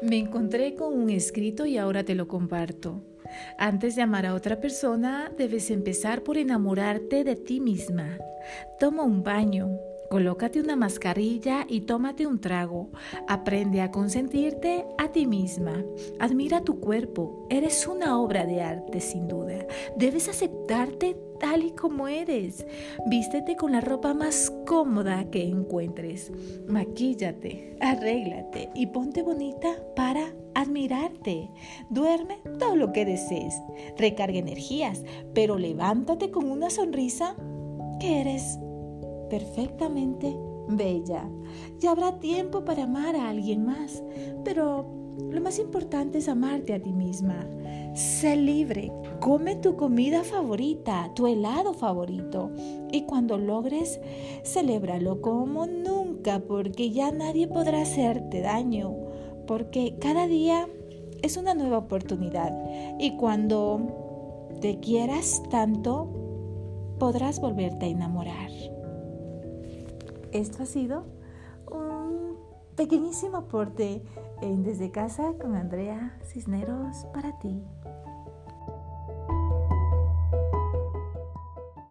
Me encontré con un escrito y ahora te lo comparto. Antes de amar a otra persona, debes empezar por enamorarte de ti misma. Toma un baño, colócate una mascarilla y tómate un trago. Aprende a consentirte a ti misma. Admira tu cuerpo. Eres una obra de arte sin duda. Debes aceptarte tal y como eres. Vístete con la ropa más cómoda que encuentres. Maquíllate, arréglate y ponte bonita para admirarte. Duerme todo lo que desees. Recarga energías, pero levántate con una sonrisa que eres perfectamente bella. Ya habrá tiempo para amar a alguien más, pero lo más importante es amarte a ti misma. Sé libre, come tu comida favorita, tu helado favorito. Y cuando logres, celébralo como nunca, porque ya nadie podrá hacerte daño, porque cada día es una nueva oportunidad. Y cuando te quieras tanto, podrás volverte a enamorar. Esto ha sido un pequeñísimo aporte en Desde Casa con Andrea Cisneros para ti.